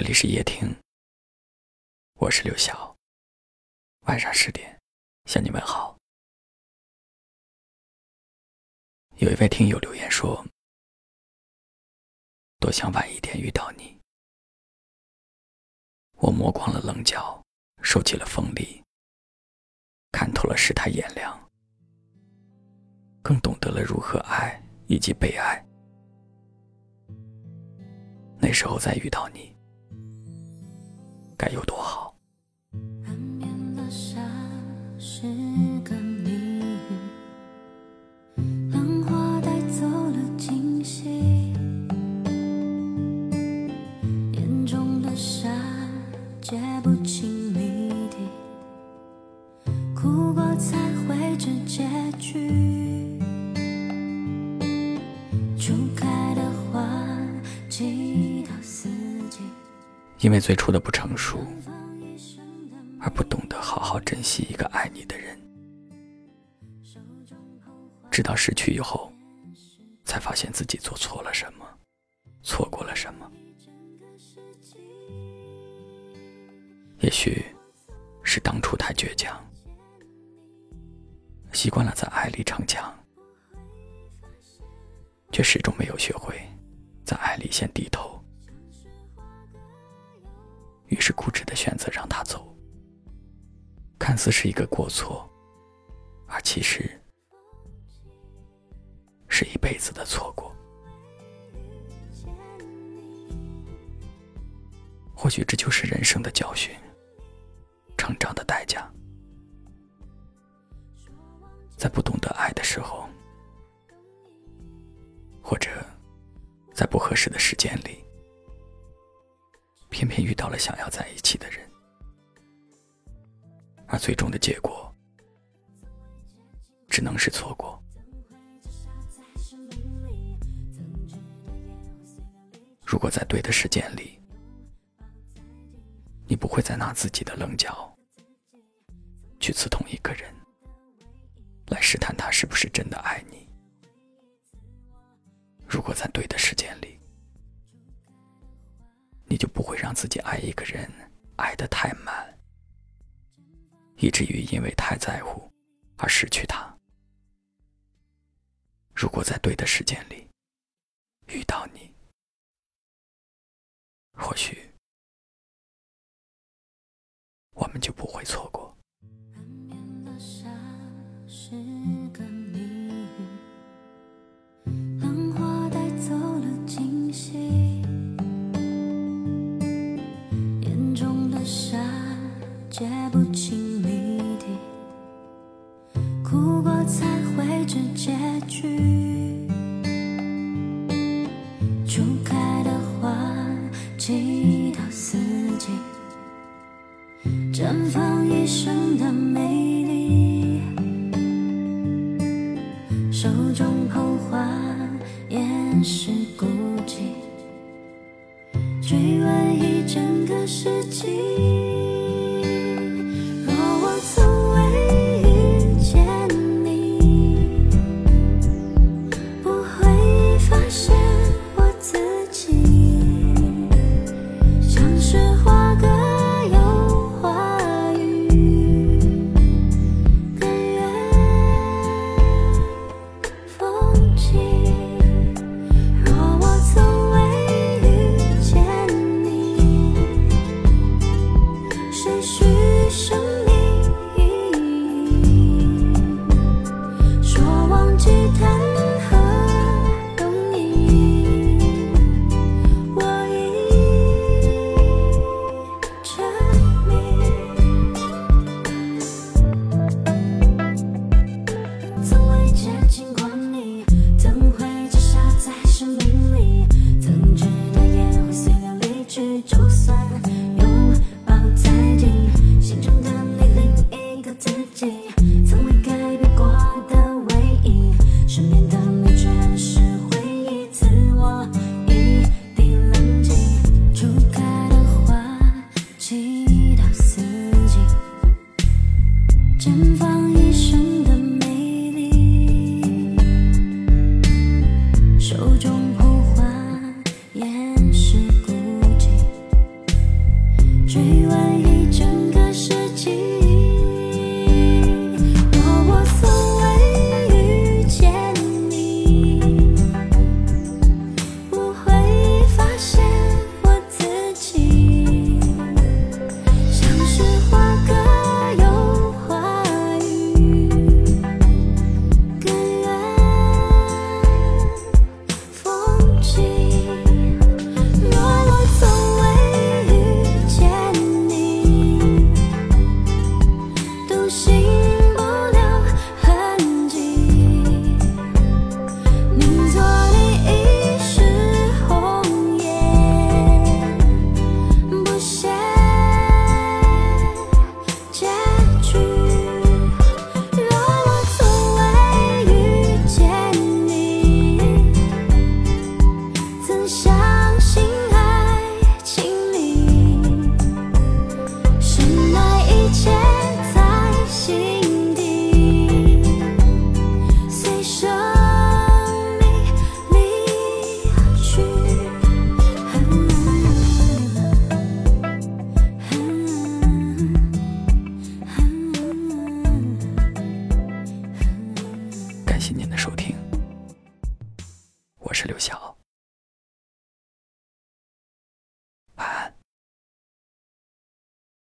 这里是夜听，我是刘晓。晚上十点向你们好。有一位听友留言说：“多想晚一点遇到你。”我磨光了棱角，收起了锋利，看透了世态炎凉，更懂得了如何爱以及被爱。那时候再遇到你。该有多好！岸边的沙是个谜语浪花带走了惊喜，眼中的沙结不清谜底，哭过才会知结局。因为最初的不成熟，而不懂得好好珍惜一个爱你的人，直到失去以后，才发现自己做错了什么，错过了什么。也许是当初太倔强，习惯了在爱里逞强，却始终没有学会在爱里先低头。于是固执的选择让他走，看似是一个过错，而其实是一辈子的错过。或许这就是人生的教训，成长的代价。在不懂得爱的时候，或者在不合适的时间里。偏偏遇到了想要在一起的人，而最终的结果只能是错过。如果在对的时间里，你不会再拿自己的棱角去刺痛一个人，来试探他是不是真的爱你。如果在对的时间里，你就不会让自己爱一个人爱得太满，以至于因为太在乎而失去他。如果在对的时间里遇到你，或许我们就不会错过。不清谜底，哭过才会知结局。初开的花，季到四季，绽放一生的美丽。手中捧花，掩饰孤寂，追问一整个世纪。就算拥抱再紧，心中的你另一个自己，从未改变过的唯一，身边的你全是回忆。自我一定冷静，初开的花，期到四季，绽放一生的美丽。手中。感谢您的收听，我是刘晓。